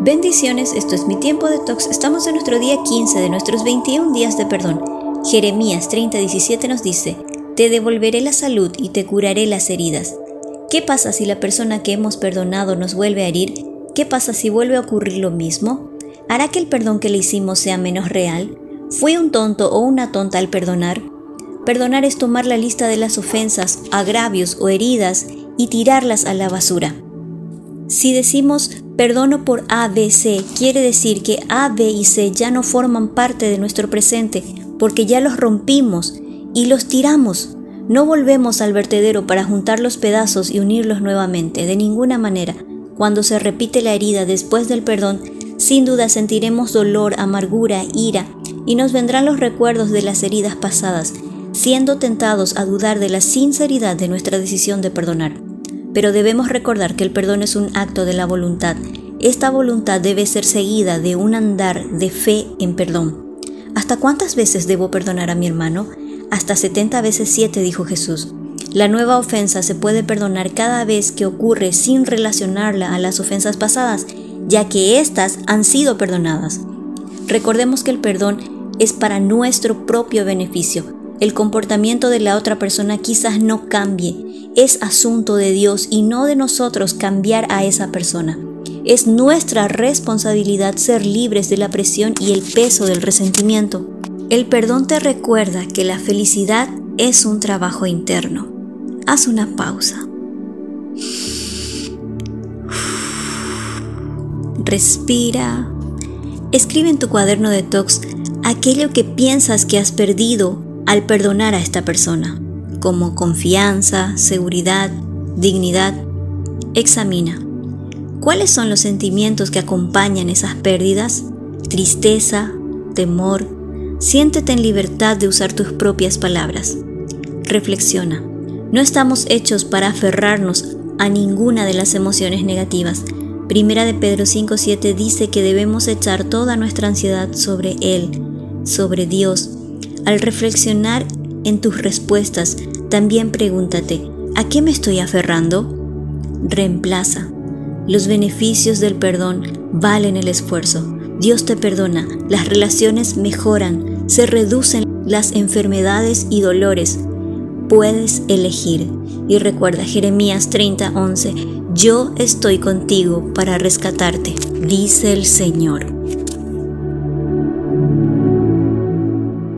Bendiciones, esto es mi tiempo de tox. Estamos en nuestro día 15 de nuestros 21 días de perdón. Jeremías 30:17 nos dice, Te devolveré la salud y te curaré las heridas. ¿Qué pasa si la persona que hemos perdonado nos vuelve a herir? ¿Qué pasa si vuelve a ocurrir lo mismo? ¿Hará que el perdón que le hicimos sea menos real? ¿Fue un tonto o una tonta al perdonar? Perdonar es tomar la lista de las ofensas, agravios o heridas y tirarlas a la basura. Si decimos perdono por A, B, C, quiere decir que A, B y C ya no forman parte de nuestro presente porque ya los rompimos y los tiramos. No volvemos al vertedero para juntar los pedazos y unirlos nuevamente, de ninguna manera. Cuando se repite la herida después del perdón, sin duda sentiremos dolor, amargura, ira, y nos vendrán los recuerdos de las heridas pasadas, siendo tentados a dudar de la sinceridad de nuestra decisión de perdonar pero debemos recordar que el perdón es un acto de la voluntad. Esta voluntad debe ser seguida de un andar de fe en perdón. ¿Hasta cuántas veces debo perdonar a mi hermano? Hasta 70 veces 7, dijo Jesús. La nueva ofensa se puede perdonar cada vez que ocurre sin relacionarla a las ofensas pasadas, ya que éstas han sido perdonadas. Recordemos que el perdón es para nuestro propio beneficio. El comportamiento de la otra persona quizás no cambie, es asunto de Dios y no de nosotros cambiar a esa persona. Es nuestra responsabilidad ser libres de la presión y el peso del resentimiento. El perdón te recuerda que la felicidad es un trabajo interno. Haz una pausa. Respira. Escribe en tu cuaderno de tox aquello que piensas que has perdido al perdonar a esta persona como confianza, seguridad, dignidad, examina. ¿Cuáles son los sentimientos que acompañan esas pérdidas? Tristeza, temor. Siéntete en libertad de usar tus propias palabras. Reflexiona. No estamos hechos para aferrarnos a ninguna de las emociones negativas. Primera de Pedro 5.7 dice que debemos echar toda nuestra ansiedad sobre Él, sobre Dios. Al reflexionar en tus respuestas, también pregúntate, ¿a qué me estoy aferrando? Reemplaza. Los beneficios del perdón valen el esfuerzo. Dios te perdona, las relaciones mejoran, se reducen las enfermedades y dolores. Puedes elegir. Y recuerda Jeremías 30:11, yo estoy contigo para rescatarte, dice el Señor.